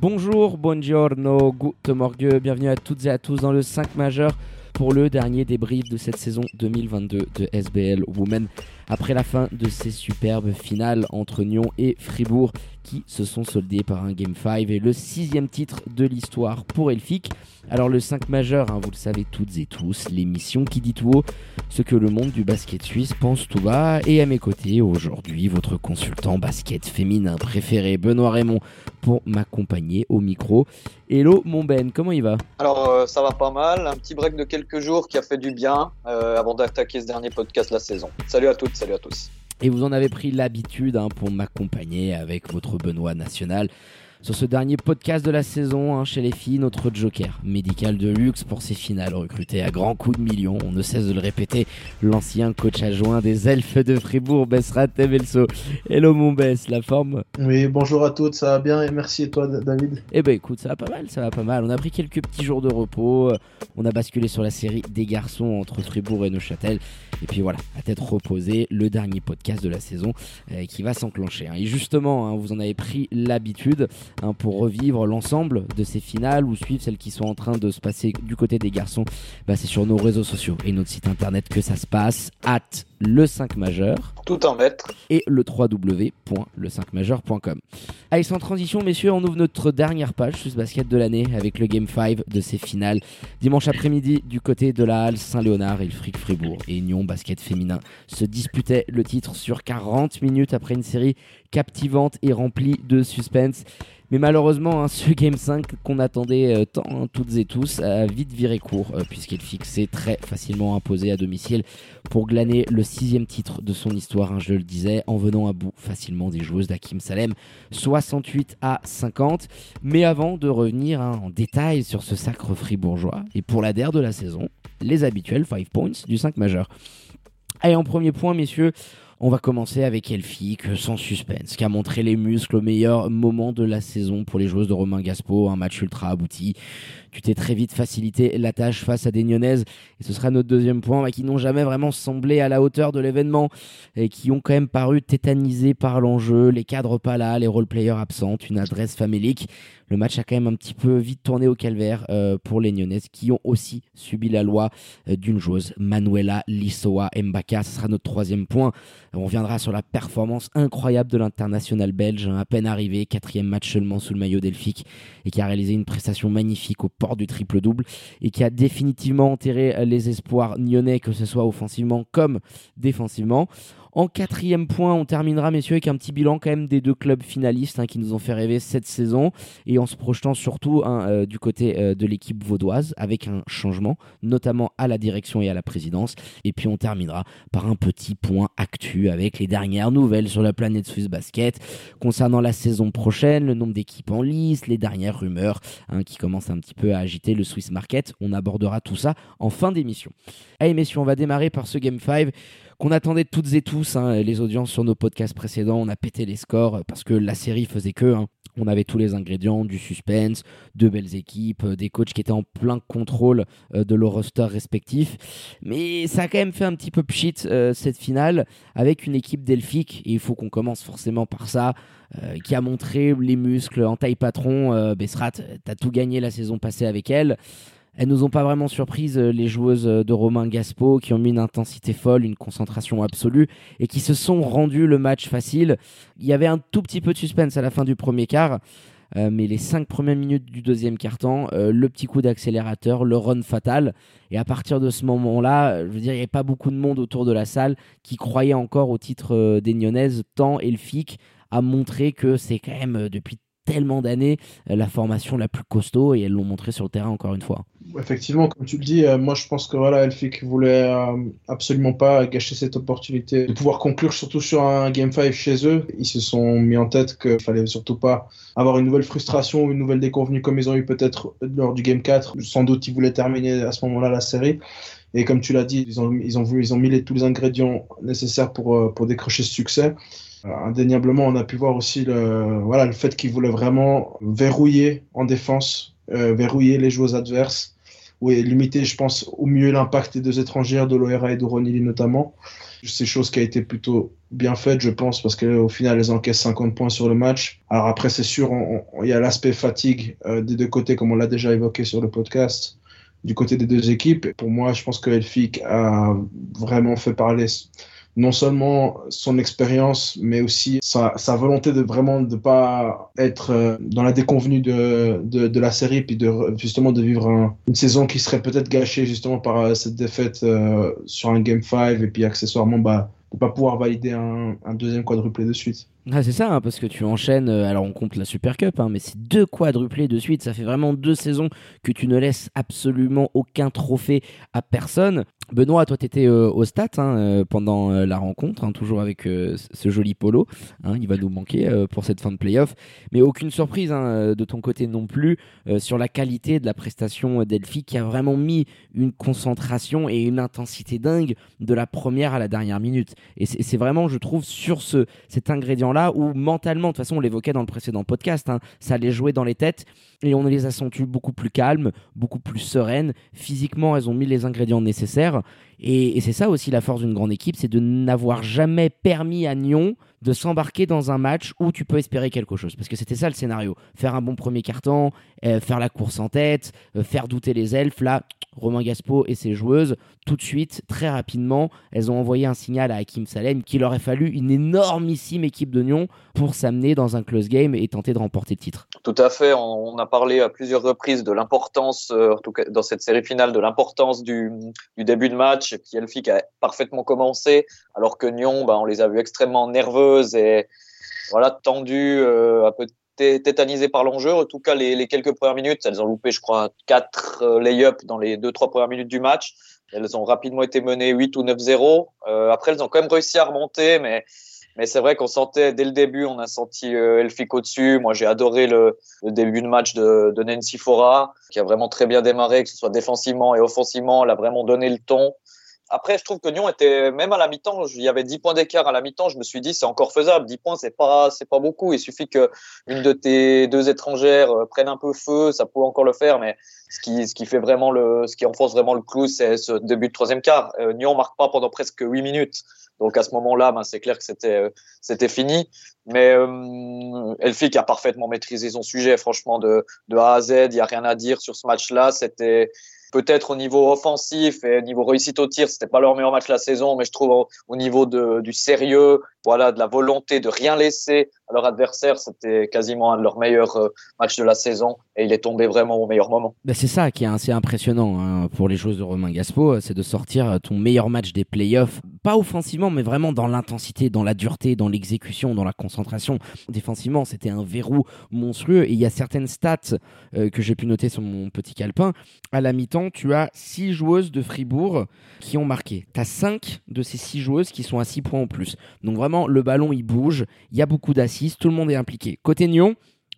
Bonjour, buongiorno, good morgue, bienvenue à toutes et à tous dans le 5 majeur pour le dernier débrief de cette saison 2022 de SBL Women après la fin de ces superbes finales entre Nyon et Fribourg qui se sont soldées par un Game 5 et le sixième titre de l'histoire pour Elfic. Alors le 5 majeur, hein, vous le savez toutes et tous, l'émission qui dit tout haut ce que le monde du basket suisse pense tout bas. Et à mes côtés aujourd'hui, votre consultant basket féminin préféré, Benoît Raymond, pour m'accompagner au micro. Hello mon Ben, comment il va? Alors euh, ça va pas mal, un petit break de quelques jours qui a fait du bien euh, avant d'attaquer ce dernier podcast de la saison. Salut à toutes, salut à tous. Et vous en avez pris l'habitude hein, pour m'accompagner avec votre Benoît national sur ce dernier podcast de la saison hein, chez les filles, notre joker médical de luxe pour ces finales recruté à grands coups de millions. On ne cesse de le répéter, l'ancien coach adjoint des elfes de Fribourg, Bessrat Tevelso. Hello mon Bess, la forme? Oui, bonjour à toutes, ça va bien et merci et toi David? Eh ben écoute, ça va pas mal, ça va pas mal. On a pris quelques petits jours de repos, on a basculé sur la série des garçons entre Fribourg et Neuchâtel. Et puis voilà, à tête reposée, le dernier podcast de la saison euh, qui va s'enclencher. Hein. Et justement, hein, vous en avez pris l'habitude. Hein, pour revivre l'ensemble de ces finales ou suivre celles qui sont en train de se passer du côté des garçons, bah, c'est sur nos réseaux sociaux et notre site internet que ça se passe, at le 5 majeur. Tout en maître. Et le www.le5majeur.com. Allez, sans transition, messieurs, on ouvre notre dernière page Suisse Basket de l'année avec le Game 5 de ces finales. Dimanche après-midi, du côté de la Halle Saint-Léonard et le Fric Fribourg et Union Basket Féminin se disputaient le titre sur 40 minutes après une série captivante et remplie de suspense. Mais malheureusement, hein, ce Game 5 qu'on attendait euh, tant hein, toutes et tous a vite viré court, euh, puisqu'il fixait très facilement imposé à domicile pour glaner le sixième titre de son histoire, hein, je le disais, en venant à bout facilement des joueuses d'Akim Salem, 68 à 50. Mais avant de revenir en détail sur ce sacre fribourgeois, et pour la der de la saison, les habituels 5 points du 5 majeur. Allez, en premier point, messieurs, on va commencer avec Elfic, sans suspense, qui a montré les muscles au meilleur moment de la saison pour les joueuses de Romain Gaspo, un match ultra abouti. Tu t'es très vite facilité la tâche face à des Nyonnaises, et ce sera notre deuxième point, qui n'ont jamais vraiment semblé à la hauteur de l'événement, et qui ont quand même paru tétanisés par l'enjeu, les cadres pas là, les role-players absents, une adresse famélique le match a quand même un petit peu vite tourné au calvaire euh, pour les Nyonnaises qui ont aussi subi la loi euh, d'une joueuse, Manuela Lissoa Mbaka. Ce sera notre troisième point. On reviendra sur la performance incroyable de l'international belge, hein, à peine arrivé, quatrième match seulement sous le maillot delphique et qui a réalisé une prestation magnifique au port du triple-double et qui a définitivement enterré les espoirs nyonnais, que ce soit offensivement comme défensivement. En quatrième point, on terminera, messieurs, avec un petit bilan quand des deux clubs finalistes hein, qui nous ont fait rêver cette saison et en se projetant surtout hein, euh, du côté euh, de l'équipe vaudoise avec un changement, notamment à la direction et à la présidence. Et puis on terminera par un petit point actu avec les dernières nouvelles sur la planète Swiss Basket concernant la saison prochaine, le nombre d'équipes en lice, les dernières rumeurs hein, qui commencent un petit peu à agiter le Swiss Market. On abordera tout ça en fin d'émission. Allez messieurs, on va démarrer par ce Game 5 qu'on attendait toutes et tous. Hein, les audiences sur nos podcasts précédents, on a pété les scores parce que la série faisait que. Hein. On avait tous les ingrédients, du suspense, de belles équipes, euh, des coachs qui étaient en plein contrôle euh, de leur roster respectif. Mais ça a quand même fait un petit peu pchit euh, cette finale avec une équipe delphique. Et il faut qu'on commence forcément par ça. qui a montré les muscles en taille patron. Bessrat, t'as tout gagné la saison passée avec elle. Elles nous ont pas vraiment surprises, euh, les joueuses euh, de Romain Gaspo, qui ont mis une intensité folle, une concentration absolue, et qui se sont rendues le match facile. Il y avait un tout petit peu de suspense à la fin du premier quart. Euh, mais les cinq premières minutes du deuxième quart-temps, le petit coup d'accélérateur, le run fatal. Et à partir de ce moment-là, je veux dire, il n'y avait pas beaucoup de monde autour de la salle qui croyait encore au titre des Nyonnaises, tant Elfic a montré que c'est quand même depuis tellement d'années la formation la plus costaud et elles l'ont montré sur le terrain encore une fois. Effectivement, comme tu le dis, moi je pense que voilà, Elfic voulait absolument pas gâcher cette opportunité de pouvoir conclure surtout sur un Game 5 chez eux. Ils se sont mis en tête qu'il fallait surtout pas avoir une nouvelle frustration ou une nouvelle déconvenue comme ils ont eu peut-être lors du Game 4. Sans doute ils voulaient terminer à ce moment-là la série. Et comme tu l'as dit, ils ont, ils ont, ils ont mis tous les ingrédients nécessaires pour, euh, pour décrocher ce succès. Euh, indéniablement, on a pu voir aussi le, voilà, le fait qu'ils voulaient vraiment verrouiller en défense, euh, verrouiller les joueurs adverses, ou limiter, je pense, au mieux l'impact des deux étrangères, de l'ORA et de Ronili notamment. C'est chose qui a été plutôt bien faite, je pense, parce qu'au final, elles encaissent 50 points sur le match. Alors après, c'est sûr, il y a l'aspect fatigue des deux côtés, comme on l'a déjà évoqué sur le podcast du côté des deux équipes. Pour moi, je pense que Elfic a vraiment fait parler non seulement son expérience, mais aussi sa, volonté de vraiment ne pas être euh, dans la déconvenue de, de, la série, puis de justement de vivre une saison qui serait peut-être gâchée justement par euh, cette défaite euh, sur un Game 5, et puis accessoirement bah, de pas pouvoir valider un, un deuxième quadruplé de suite. Ah, c'est ça, hein, parce que tu enchaînes, euh, alors on compte la Super Cup, hein, mais c'est deux quadruplés de suite, ça fait vraiment deux saisons que tu ne laisses absolument aucun trophée à personne. Benoît, toi, tu étais euh, au stade hein, euh, pendant la rencontre, toujours avec ce joli polo. il va nous manquer pour cette fin de playoff. Mais aucune surprise de ton côté non plus sur la qualité de la prestation d'Elphi qui a vraiment mis une concentration et une intensité dingue de la première à la dernière minute. Et c'est vraiment, je trouve, sur ce, cet ingrédient-là où mentalement, de toute façon, on l'évoquait dans le précédent podcast, hein, ça allait jouer dans les têtes et on les a senties beaucoup plus calmes, beaucoup plus sereines. Physiquement, elles ont mis les ingrédients nécessaires. Et, c'est ça aussi la force d'une grande équipe, c'est de n'avoir jamais permis à Nyon de s'embarquer dans un match où tu peux espérer quelque chose. Parce que c'était ça le scénario. Faire un bon premier carton, euh, faire la course en tête, euh, faire douter les elfes. Là, Romain Gaspo et ses joueuses, tout de suite, très rapidement, elles ont envoyé un signal à Hakim Salem qu'il aurait fallu une énormissime équipe de Nyon pour s'amener dans un close game et tenter de remporter le titre. Tout à fait. On a parlé à plusieurs reprises de l'importance, euh, en tout cas dans cette série finale, de l'importance du, début de match qui Elfic a parfaitement commencé, alors que Nyon, bah, on les a vus extrêmement nerveuses et voilà tendues, euh, un peu tétanisées par l'enjeu. En tout cas, les, quelques premières minutes, elles ont loupé, je crois, quatre euh, lay-ups dans les deux trois premières minutes du match. Elles ont rapidement été menées 8 ou 9-0. après, elles ont quand même réussi à remonter, mais mais c'est vrai qu'on sentait dès le début, on a senti euh, Elfic au-dessus. Moi, j'ai adoré le, début de match de, de, Nancy Fora, qui a vraiment très bien démarré, que ce soit défensivement et offensivement. Elle a vraiment donné le ton. Après, je trouve que Nyon était, même à la mi-temps, il y avait 10 points d'écart à la mi-temps. Je me suis dit, c'est encore faisable. 10 points, c'est pas, c'est pas beaucoup. Il suffit que une de tes deux étrangères euh, prenne un peu feu, ça peut encore le faire. Mais ce qui, ce qui fait vraiment le, ce qui enfonce vraiment le clou, c'est ce début de troisième quart. Euh, Nyon marque pas pendant presque 8 minutes. Donc à ce moment-là, ben, c'est clair que c'était euh, c'était fini. Mais euh, Elfic a parfaitement maîtrisé son sujet, franchement, de, de A à Z. Il n'y a rien à dire sur ce match-là. C'était peut-être au niveau offensif et au niveau réussite au tir, c'était pas leur meilleur match de la saison, mais je trouve au, niveau de, du sérieux, voilà, de la volonté de rien laisser à leur adversaire, c'était quasiment un de leurs meilleurs euh, matchs de la saison et il est tombé vraiment au meilleur moment. Ben c'est ça qui est assez impressionnant hein, pour les joueurs de Romain Gaspo, c'est de sortir ton meilleur match des playoffs, pas offensivement, mais vraiment dans l'intensité, dans la dureté, dans l'exécution, dans la concentration. Défensivement, c'était un verrou monstrueux et il y a certaines stats euh, que j'ai pu noter sur mon petit calepin. À la mi-temps, tu as 6 joueuses de Fribourg qui ont marqué. Tu as 5 de ces 6 joueuses qui sont à 6 points en plus. Donc vraiment, le ballon, il bouge, il y a beaucoup d'assises, tout le monde est impliqué. Côté Nyon,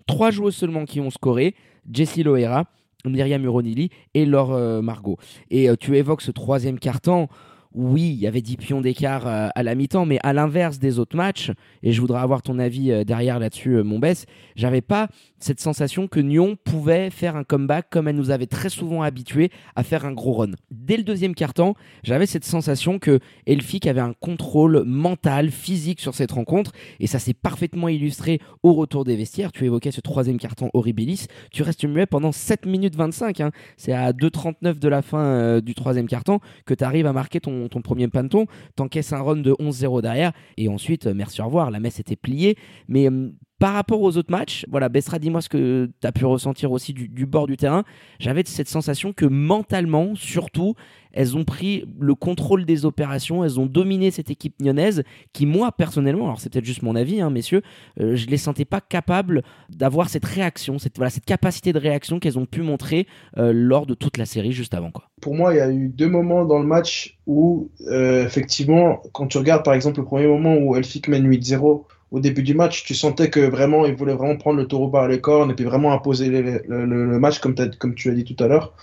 3 joueuses seulement qui ont scoré, Jessie Loera, Myriam Uronili et Laure euh, Margot. Et euh, tu évoques ce troisième carton oui, il y avait 10 pions d'écart euh, à la mi-temps, mais à l'inverse des autres matchs, et je voudrais avoir ton avis euh, derrière là-dessus, euh, mon Bess, j'avais pas cette sensation que Nyon pouvait faire un comeback comme elle nous avait très souvent habitués à faire un gros run. Dès le deuxième quart-temps, j'avais cette sensation que Elfic avait un contrôle mental, physique sur cette rencontre, et ça s'est parfaitement illustré au retour des vestiaires. Tu évoquais ce troisième carton horribilis, tu restes muet pendant 7 minutes 25, hein. c'est à 2.39 de la fin du troisième quart-temps que tu arrives à marquer ton ton, premier panton, t'encaisses un run de 11-0 derrière, et ensuite, euh, merci, au revoir, la messe était pliée. Mais euh, Par rapport aux autres matchs, voilà, Bessra, dis-moi ce que tu as pu ressentir aussi du, bord du terrain. J'avais cette sensation que mentalement, surtout, elles ont pris le contrôle des opérations, elles ont dominé cette équipe lyonnaise qui, moi, personnellement, alors c'est peut-être juste mon avis, hein, messieurs, euh, je ne les sentais pas capables d'avoir cette réaction, cette, voilà, cette capacité de réaction qu'elles ont pu montrer euh, lors de toute la série juste avant. Quoi. Pour moi, il y a eu deux moments dans le match où, euh, effectivement, quand tu regardes par exemple le premier moment où Elfic mène 8-0, au début du match, tu sentais que vraiment, ils voulaient vraiment prendre le taureau par les cornes et puis vraiment imposer le, match comme, comme tu as dit tout à l'heure.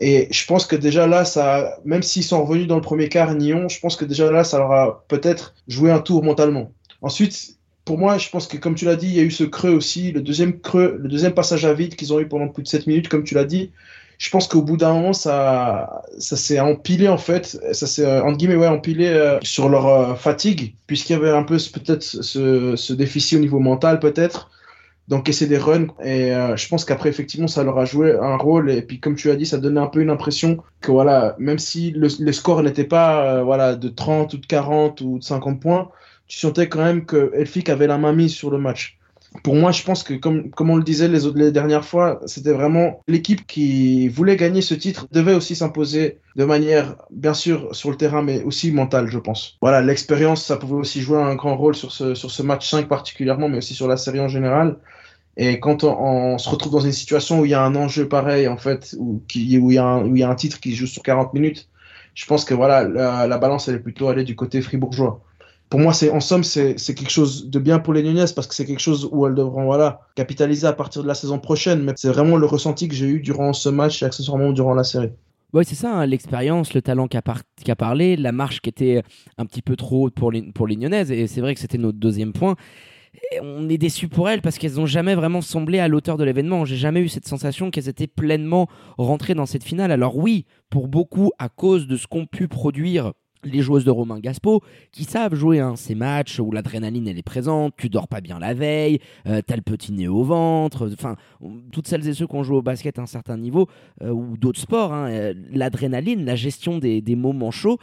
Et je pense que déjà là, ça, même s'ils sont revenus dans le premier quart, Nyon, je pense que déjà là, ça leur a peut-être joué un tour mentalement. Ensuite, pour moi, je pense que comme tu l'as dit, il y a eu ce creux aussi, le deuxième creux, le deuxième passage à vide qu'ils ont eu pendant plus de 7 minutes, comme tu l'as dit. Je pense qu'au bout d'un moment, ça, ça s'est empilé en fait, ça s'est entre guillemets ouais, empilé euh, sur leur euh, fatigue, puisqu'il y avait un peu peut-être ce, ce déficit au niveau mental peut-être d'encaisser des runs. Et euh, je pense qu'après, effectivement, ça leur a joué un rôle. Et puis, comme tu as dit, ça donnait un peu une impression que, voilà, même si le, score n'était pas euh, voilà, de 30 ou de 40 ou de 50 points, tu sentais quand même que Elfic avait la main mise sur le match. Pour moi, je pense que, comme, comme on le disait les, autres, les dernières fois, c'était vraiment l'équipe qui voulait gagner ce titre, devait aussi s'imposer de manière, bien sûr, sur le terrain, mais aussi mentale, je pense. Voilà, l'expérience, ça pouvait aussi jouer un grand rôle sur ce, sur ce match 5 particulièrement, mais aussi sur la série en général. Et quand on, se retrouve dans une situation où il y a un enjeu pareil, en fait, où, qui, où, il, y a un, où il y a un titre qui joue sur 40 minutes, je pense que voilà, la, la balance, elle est plutôt allée du côté fribourgeois pour moi, c'est en somme, c'est quelque chose de bien pour les Nunez parce que c'est quelque chose où elles devront voilà, capitaliser à partir de la saison prochaine. Mais c'est vraiment le ressenti que j'ai eu durant ce match et accessoirement durant la série. Oui, c'est ça, hein, l'expérience, le talent qu'a par parlé, la marche qui était un petit peu trop haute pour les, pour les Nyonnaises. Et c'est vrai que c'était notre deuxième point. On est déçu pour elles parce qu'elles n'ont jamais vraiment semblé à l'auteur de l'événement. J'ai jamais eu cette sensation qu'elles étaient pleinement rentrées dans cette finale. Alors oui, pour beaucoup, à cause de ce qu'ont pu produire les joueuses de Romain Gaspo qui savent jouer hein, ces matchs où l'adrénaline elle est présente, tu dors pas bien la veille, euh, t'as le petit nez au ventre, enfin toutes celles et ceux qui ont joué au basket à un certain niveau euh, ou d'autres sports, hein, euh, l'adrénaline, la gestion des, moments chauds,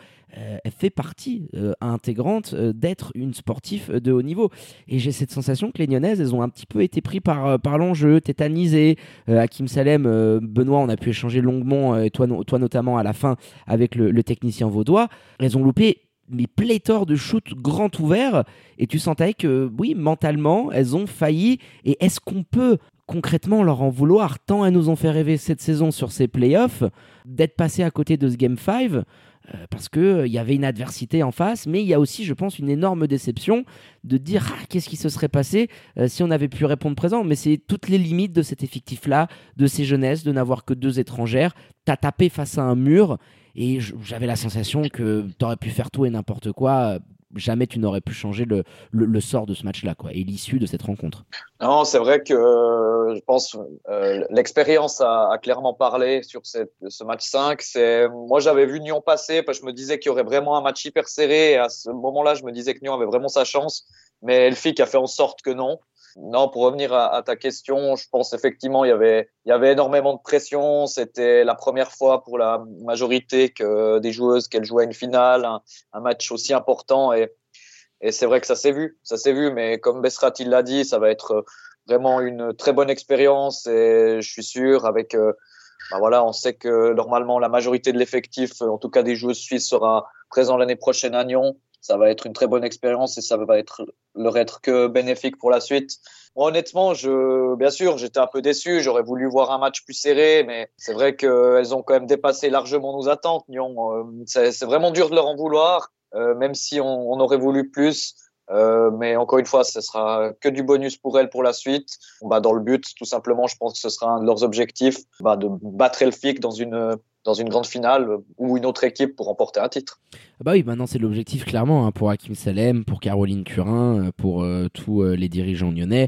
elle fait partie euh, intégrante euh, d'être une sportive de haut niveau. Et j'ai cette sensation que les Nyonnaises, elles ont un petit peu été pris par, par l'enjeu, tétanisées. Hakim Salem, Benoît, on a pu échanger longuement, toi, toi notamment à la fin, avec le, technicien vaudois. Elles ont loupé mais pléthore de shoots grand ouverts et tu sentais que oui mentalement elles ont failli et est-ce qu'on peut concrètement leur en vouloir tant elles nous ont fait rêver cette saison sur ces playoffs d'être passé à côté de ce game 5 euh, parce qu'il euh, y avait une adversité en face, mais il y a aussi, je pense, une énorme déception de dire ah, qu'est-ce qui se serait passé euh, si on avait pu répondre présent. Mais c'est toutes les limites de cet effectif-là, de ces jeunesses, de n'avoir que deux étrangères. T'as tapé face à un mur et j'avais la sensation que t'aurais pu faire tout et n'importe quoi jamais tu n'aurais pu changer le, le, sort de ce match-là, quoi, et l'issue de cette rencontre. Non, c'est vrai que je pense euh, l'expérience a, a, clairement parlé sur cette, ce match 5. C'est moi j'avais vu Nyon passer parce que je me disais qu'il y aurait vraiment un match hyper serré. Et à ce moment-là, je me disais que Nyon avait vraiment sa chance, mais Elfic a fait en sorte que non. Non, pour revenir à, ta question, je pense effectivement il y avait il y avait énormément de pression. C'était la première fois pour la majorité que des joueuses qu'elles jouaient une finale, un, match aussi important et c'est vrai que ça s'est vu, ça s'est vu. Mais comme Besrat il l'a dit, ça va être vraiment une très bonne expérience et je suis sûr avec euh, bah voilà, on sait que normalement la majorité de l'effectif, en tout cas des joueuses suisses, sera présent l'année prochaine à Nyon ça va être une très bonne expérience et ça va être leur être que bénéfique pour la suite. Honnêtement, je, bien sûr, j'étais un peu déçu. J'aurais voulu voir un match plus serré, mais c'est vrai qu'elles ont quand même dépassé largement nos attentes. Nyon, euh, c'est vraiment dur de leur en vouloir, euh, même si on, on, aurait voulu plus. Euh, mais encore une fois, ce sera que du bonus pour elles pour la suite. Bah, dans le but, tout simplement, je pense que ce sera un de leurs objectifs, bah, de battre Elfic dans une dans une grande finale ou une autre équipe pour remporter un titre. Ah bah oui, maintenant c'est l'objectif clairement hein, pour Hakim Salem, pour Caroline Curin, euh, pour euh, tous les dirigeants lyonnais.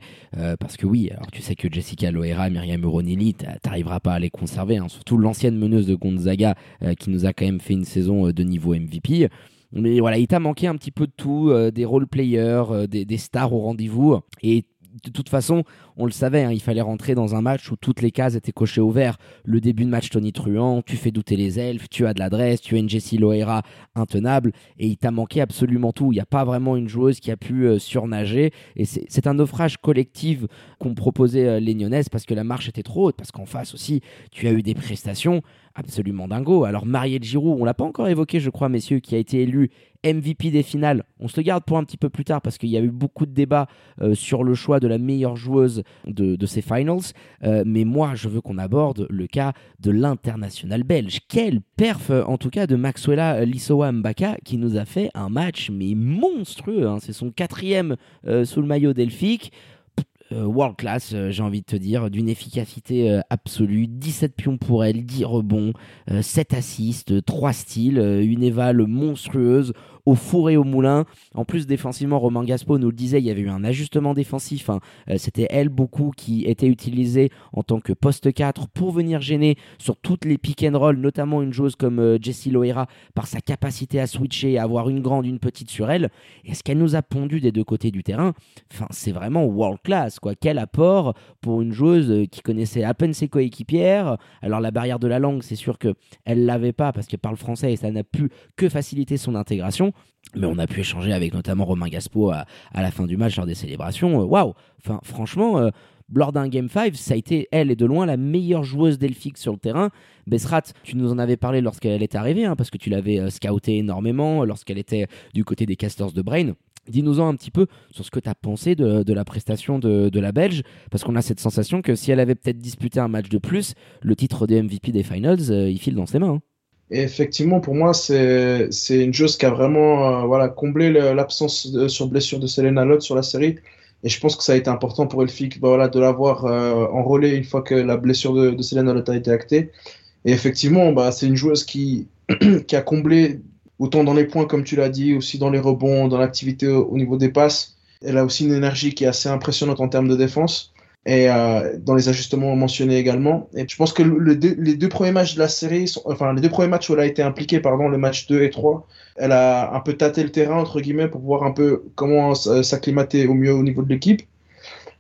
Parce que oui, alors tu sais que Jessica Loera, Myriam Uronili, t'arriveras pas à les conserver. Hein, surtout l'ancienne meneuse de Gonzaga qui nous a quand même fait une saison de niveau MVP. Mais voilà, il t'a manqué un petit peu de tout, des role players, des, des, stars au rendez-vous. Et de toute façon, on le savait, hein, il fallait rentrer dans un match où toutes les cases étaient cochées au vert. Le début de match Tony Truant, tu fais douter les elfes, tu as de l'adresse, tu as une Jessie Loera intenable, et il t'a manqué absolument tout. Il n'y a pas vraiment une joueuse qui a pu euh, surnager, et c'est un naufrage collectif qu'ont proposé euh, les Nyonnaises parce que la marche était trop haute, parce qu'en face aussi, tu as eu des prestations absolument dingo. Alors Marielle Giroud, on l'a pas encore évoqué, je crois, messieurs, qui a été élu MVP des finales. On se le garde pour un petit peu plus tard parce qu'il y a eu beaucoup de débats euh, sur le choix de la meilleure joueuse de, ces finals. Euh, mais moi, je veux qu'on aborde le cas de l'international belge. Quelle perf, euh, en tout cas, de Maxwella Lissowa Mbaka qui nous a fait un match mais monstrueux. Hein. C'est son quatrième sous le maillot delphique. Euh, world class, euh, j'ai envie de te dire, d'une efficacité euh, absolue. 17 pions pour elle, 10 rebonds, 7 assists, 3 styles, une éval monstrueuse au four et au moulin. En plus, défensivement, Romain Gaspo nous le disait, il y avait eu un ajustement défensif. Hein. Euh, c'était elle beaucoup qui était utilisée en tant que poste 4 pour venir gêner sur toutes les pick and roll, notamment une joueuse comme euh, Jessie Loera par sa capacité à switcher, à avoir une grande, une petite sur elle. Et ce qu'elle nous a pondu des deux côtés du terrain, enfin, c'est vraiment world class. Quoi. Quel apport pour une joueuse euh, qui connaissait à peine ses coéquipières. Alors la barrière de la langue, c'est sûr que elle l'avait pas parce qu'elle parle français et ça n'a pu que faciliter son intégration. Mais on a pu échanger avec notamment Romain Gaspo à, la fin du match lors des célébrations. Euh, waouh Enfin, franchement, euh, lors d'un Game 5, ça a été, elle et de loin, la meilleure joueuse d'Elphique sur le terrain. Besrat, tu nous en avais parlé lorsqu'elle est arrivée, hein, parce que tu l'avais euh, scouté énormément lorsqu'elle était du côté des casters de Brain. Dis-nous-en un petit peu sur ce que tu as pensé de, la prestation de, de, la Belge, parce qu'on a cette sensation que si elle avait peut-être disputé un match de plus, le titre de MVP des Finals, il file dans ses mains. Hein. Et effectivement, pour moi, c'est une joueuse qui a vraiment euh, voilà, comblé l'absence sur blessure de Selena Lott sur la série. Et je pense que ça a été important pour Elfic bah, voilà, de l'avoir euh, enrôlé une fois que la blessure de, de Selena Lott a été actée. Et effectivement, bah, c'est une joueuse qui, qui a comblé autant dans les points, comme tu l'as dit, aussi dans les rebonds, dans l'activité au niveau des passes. Elle a aussi une énergie qui est assez impressionnante en termes de défense et euh, dans les ajustements mentionnés également. Et je pense que le, les deux premiers matchs de la série, enfin les deux premiers matchs où elle a été impliquée, pardon, le match 2 et 3, elle a un peu tâté le terrain entre guillemets pour voir un peu comment s'acclimater au mieux au niveau de l'équipe.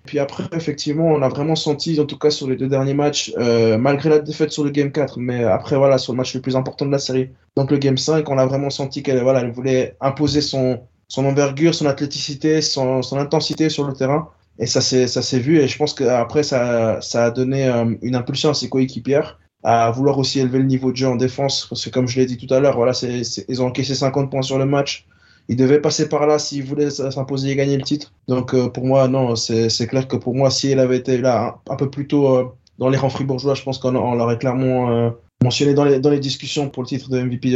Puis après, effectivement, on a vraiment senti, en tout cas sur les deux derniers matchs, euh, malgré la défaite sur le Game 4, mais après, voilà, sur le match le plus important de la série, donc le Game 5, on a vraiment senti qu'elle voilà, elle voulait imposer son, son envergure, son athléticité, son, son intensité sur le terrain. Et ça s'est, ça s'est vu. Et je pense qu'après, ça, ça a donné euh, une impulsion à ses coéquipières à vouloir aussi élever le niveau de jeu en défense. Parce que comme je l'ai dit tout à l'heure, voilà, c'est, ils ont encaissé 50 points sur le match. Ils devaient passer par là s'ils voulaient s'imposer et gagner le titre. Donc euh, pour moi, non, c'est, c'est clair que pour moi, si elle avait été là un, peu plus tôt euh, dans les rangs fribourgeois, je pense qu'on on l'aurait clairement mentionné dans les, dans les discussions pour le titre de MVP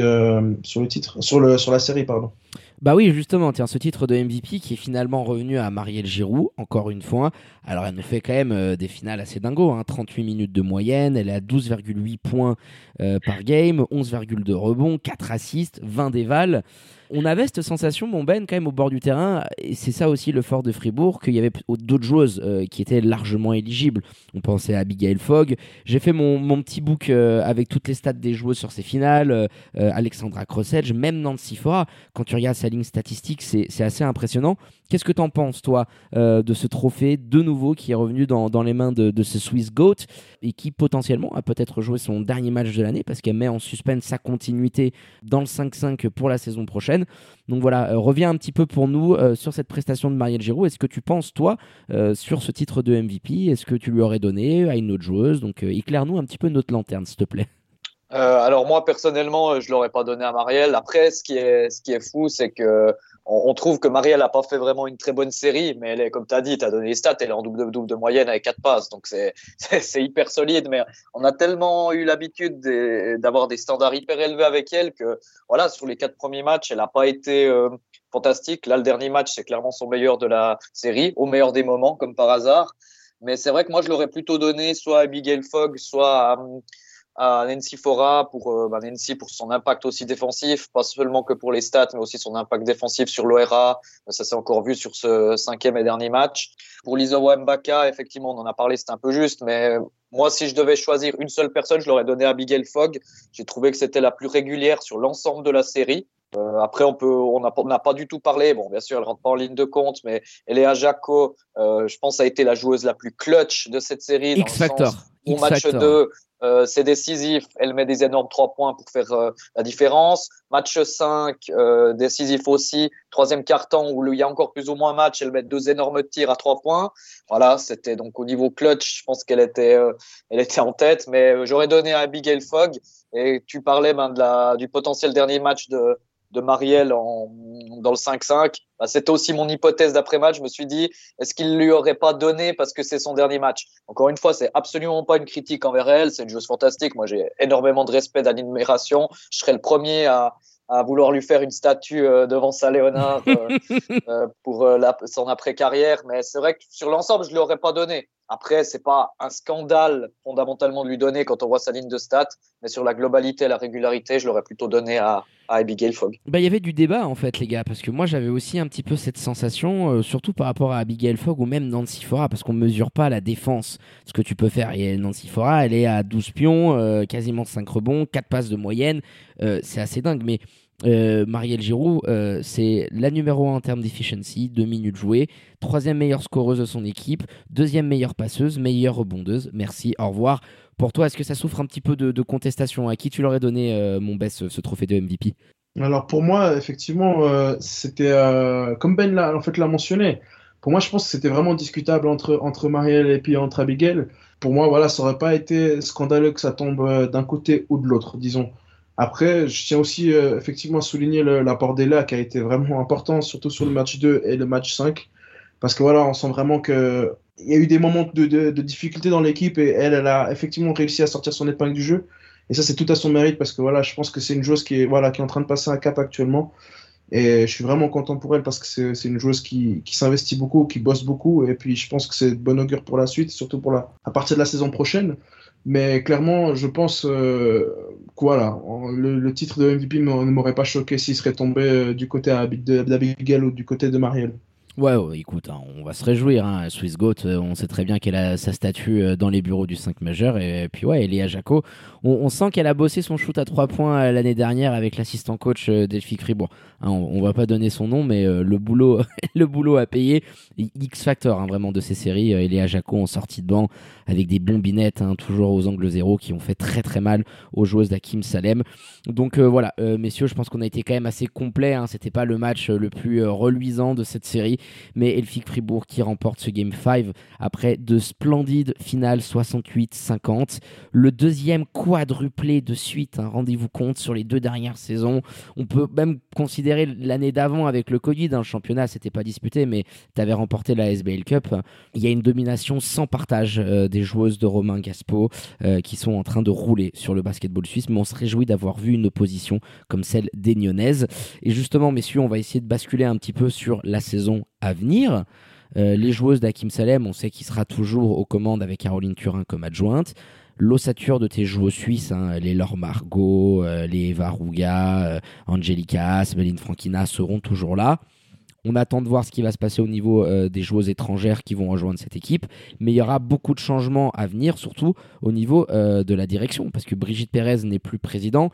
sur le titre, sur, le, sur la série, pardon. Bah oui, justement, tiens, ce titre de MVP qui est finalement revenu à Marielle Giroud, encore une fois. Alors, elle nous fait quand même euh, des finales assez dingo, hein, 38 minutes de moyenne, elle est à 12,8 points euh, par game, 11,2 rebonds, 4 assists, 20 dévals on avait cette sensation, mon Ben, quand même au bord du terrain, et c'est ça aussi le fort de Fribourg, qu'il y avait d'autres joueuses euh, qui étaient largement éligibles. On pensait à Abigail Fogg. J'ai fait mon, petit book euh, avec toutes les stats des joueuses sur ces finales, euh, Alexandra Crossedge, même Nancy Fora. Quand tu regardes sa ligne statistique, c'est assez impressionnant. Qu'est-ce que tu en penses, toi, de ce trophée de nouveau qui est revenu dans, les mains de, ce Swiss Goat et qui potentiellement a peut-être joué son dernier match de l'année parce qu'elle met en suspens sa continuité dans le 5-5 pour la saison prochaine donc voilà, euh, reviens un petit peu pour nous euh, sur cette prestation de Marielle Giroud. Est-ce que tu penses, toi, euh, sur ce titre de MVP Est-ce que tu lui aurais donné à une autre joueuse? Donc éclaire-nous un petit peu notre lanterne, s'il te plaît. alors moi personnellement, je l'aurais pas donné à Marielle. Après, ce qui est ce qui est fou, c'est que on, trouve que Marielle n'a pas fait vraiment une très bonne série, mais elle est, comme tu as dit, tu as donné les stats, elle est en double, double de moyenne avec 4 passes, donc c'est hyper solide. Mais on a tellement eu l'habitude d'avoir des standards hyper élevés avec elle que, voilà, sur les quatre premiers matchs, elle n'a pas été euh, fantastique. Là, le dernier match, c'est clairement son meilleur de la série, au meilleur des moments, comme par hasard. Mais c'est vrai que moi, je l'aurais plutôt donné soit à Abigail Fogg, soit à à Nancy Fora pour euh, bah, pour son impact aussi défensif, pas seulement que pour les stats, mais aussi son impact défensif sur l'ORA. Ça s'est encore vu sur ce cinquième et dernier match. Pour Lizowa Mbaka, effectivement, on en a parlé, c'est un peu juste, mais moi, si je devais choisir une seule personne, je l'aurais donné à Abigail Fogg. J'ai trouvé que c'était la plus régulière sur l'ensemble de la série. Euh, après, on peut, on n'a pas du tout parlé. Bon, bien sûr, elle rentre pas en ligne de compte, mais Eléa Jaco, euh, je pense, a été la joueuse la plus clutch de cette série. X Factor. Au match 2, euh, c'est décisif. Elle met des énormes trois points pour faire euh, la différence. Match 5, euh, décisif aussi. Troisième carton où il y a encore plus ou moins match, elle met deux énormes tirs à trois points. Voilà, c'était donc au niveau clutch, je pense qu'elle était, euh, elle était en tête. Mais j'aurais donné à Abigail Fogg. Et tu parlais ben, de la, du potentiel dernier match de, de Marielle en, dans le 5-5. Bah, C'était aussi mon hypothèse d'après-match. Je me suis dit, est-ce qu'il lui aurait pas donné parce que c'est son dernier match? Encore une fois, c'est absolument pas une critique envers elle. C'est une joueuse fantastique. Moi, j'ai énormément de respect, d'admiration. Je serais le premier à, à vouloir lui faire une statue euh, devant sa Léonard euh, euh, pour euh, la, son après-carrière. Mais c'est vrai que sur l'ensemble, je ne l'aurais pas donné. Après, c'est pas un scandale fondamentalement de lui donner quand on voit sa ligne de stats, mais sur la globalité, la régularité, je l'aurais plutôt donné à, à Abigail Fogg. Bah, il y avait du débat en fait, les gars, parce que moi j'avais aussi un petit peu cette sensation, euh, surtout par rapport à Abigail Fogg ou même Nancy Fora, parce qu'on mesure pas la défense, ce que tu peux faire. Et Nancy Fora, elle est à 12 pions, euh, quasiment 5 rebonds, 4 passes de moyenne, euh, c'est assez dingue, mais. Euh, Marielle Giroud, c'est la numéro 1 en termes d'efficiency, 2 minutes jouées, troisième meilleure scoreuse de son équipe, deuxième meilleure passeuse, meilleure rebondeuse. Merci, au revoir. Pour toi, est-ce que ça souffre un petit peu de, contestation? À qui tu l'aurais donné, euh, mon best, ce, trophée de MVP Alors pour moi, effectivement, euh, c'était euh, comme Ben l'a en fait mentionné. Pour moi, je pense que c'était vraiment discutable entre entre Marielle et puis entre Abigail. Pour moi, voilà, ça aurait pas été scandaleux que ça tombe d'un côté ou de l'autre, disons. Après, je tiens aussi effectivement à souligner l'apport d'Ella qui a été vraiment important, surtout sur le match 2 et le match 5. Parce que voilà, on sent vraiment que il y a eu des moments de, de, de difficulté dans l'équipe et elle, elle a effectivement réussi à sortir son épingle du jeu. Et ça, c'est tout à son mérite parce que voilà, je pense que c'est une joueuse qui est, voilà, qui est en train de passer un cap actuellement. Et je suis vraiment content pour elle parce que c'est une joueuse qui, s'investit beaucoup, qui bosse beaucoup. Et puis, je pense que c'est de bon augure pour la suite, surtout pour la, à partir de la saison prochaine. Mais clairement, je pense euh, que voilà, le, titre de MVP ne m'aurait pas choqué s'il serait tombé euh, du côté de- d'Abigail ou du côté de Marielle. Ouais, ouais, écoute, hein, on va se réjouir. Hein. Swiss Goat, euh, on sait très bien qu'elle a sa statue euh, dans les bureaux du 5 majeur. Et, puis ouais, Eléa Jaco, on, sent qu'elle a bossé son shoot à 3 points euh, l'année dernière avec l'assistant coach Delphique Fribourg. Hein, on, va pas donner son nom, mais le boulot le boulot à payer. X Factor, hein, vraiment, de ces séries. Eléa Jaco en sortie de banc avec des bombinettes, toujours aux angles zéro, qui ont fait très très mal aux joueuses d'Hakim Salem. Donc voilà, messieurs, je pense qu'on a été quand même assez complet. C'était pas le match le plus reluisant de cette série mais Elphick Fribourg qui remporte ce Game 5 après de splendides finales 68-50. Le deuxième quadruplé de suite, rendez-vous compte, sur les deux dernières saisons. On peut même considérer l'année d'avant avec le Covid, hein, le championnat c'était pas disputé, mais tu avais remporté la SBL Cup. Il y a une domination sans partage euh, des joueuses de Romain Gaspo euh, qui sont en train de rouler sur le basketball suisse, mais on se réjouit d'avoir vu une opposition comme celle des Nyonnaises. Et justement, messieurs, on va essayer de basculer un petit peu sur la saison à venir. Euh, les joueuses d'Hakim Salem, on sait qu'il sera toujours aux commandes avec Caroline Turin comme adjointe. L'ossature de tes joueuses suisses, hein, les Laure Margot, euh, les Eva Ruga, euh, Angelica Haas, Méline Franquina seront toujours là. On attend de voir ce qui va se passer au niveau euh, des joueuses étrangères qui vont rejoindre cette équipe. Mais il y aura beaucoup de changements à venir, surtout au niveau de la direction, parce que Brigitte Pérez n'est plus président.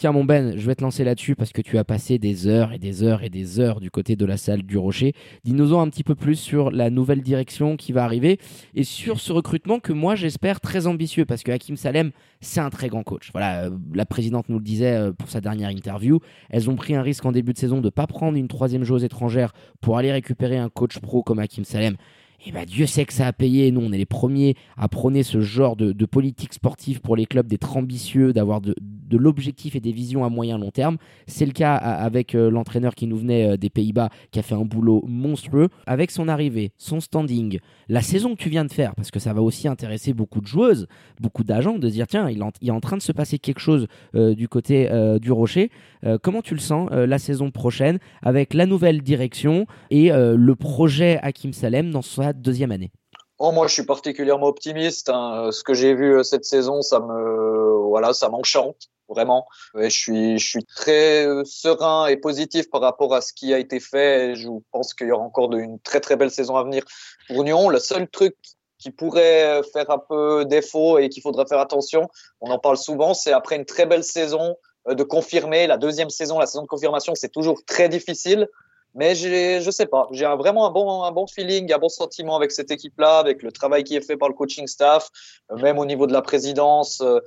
Tiens mon Ben, je vais te lancer là-dessus parce que tu as passé des heures et des heures et des heures du côté de la salle du Rocher. Dis-nous un petit peu plus sur la nouvelle direction qui va arriver et sur ce recrutement que moi j'espère très ambitieux parce que Hakim Salem c'est un très grand coach. Voilà, euh, la présidente nous le disait euh, pour sa dernière interview. Elles ont pris un risque en début de saison de ne pas prendre une troisième joueuse étrangère pour aller récupérer un coach pro comme Hakim Salem. Et bah Dieu sait que ça a payé. Nous, on est les premiers à prôner ce genre de politique sportive pour les clubs d'être ambitieux, d'avoir de, de l'objectif et des visions à moyen long terme. C'est le cas avec euh, l'entraîneur qui nous venait euh, des Pays-Bas, qui a fait un boulot monstrueux. Avec son arrivée, son standing, la saison que tu viens de faire, parce que ça va aussi intéresser beaucoup de joueuses, beaucoup d'agents, de dire tiens, il, est en- train de se passer quelque chose euh, du côté du Rocher. Comment tu le sens la saison prochaine avec la nouvelle direction et le projet Hakim Salem dans sa deuxième année? Oh, moi, je suis particulièrement optimiste. hein. Ce que j'ai vu euh, cette saison, ça me, voilà, ça m'enchante vraiment. Je suis, je suis très euh, serein et positif par rapport à ce qui a été fait. Je pense qu'il y aura encore une très très belle saison à venir pour Nyon. Le seul truc qui pourrait euh, faire un peu défaut et qu'il faudra faire attention, on en parle souvent, c'est après une très belle saison, de confirmer. La deuxième saison, la saison de confirmation, c'est toujours très difficile. Mais je sais pas, j'ai vraiment un bon, un bon feeling, un bon sentiment avec cette équipe-là, avec le travail qui est fait par le coaching staff, euh, même au niveau de la présidence. Euh,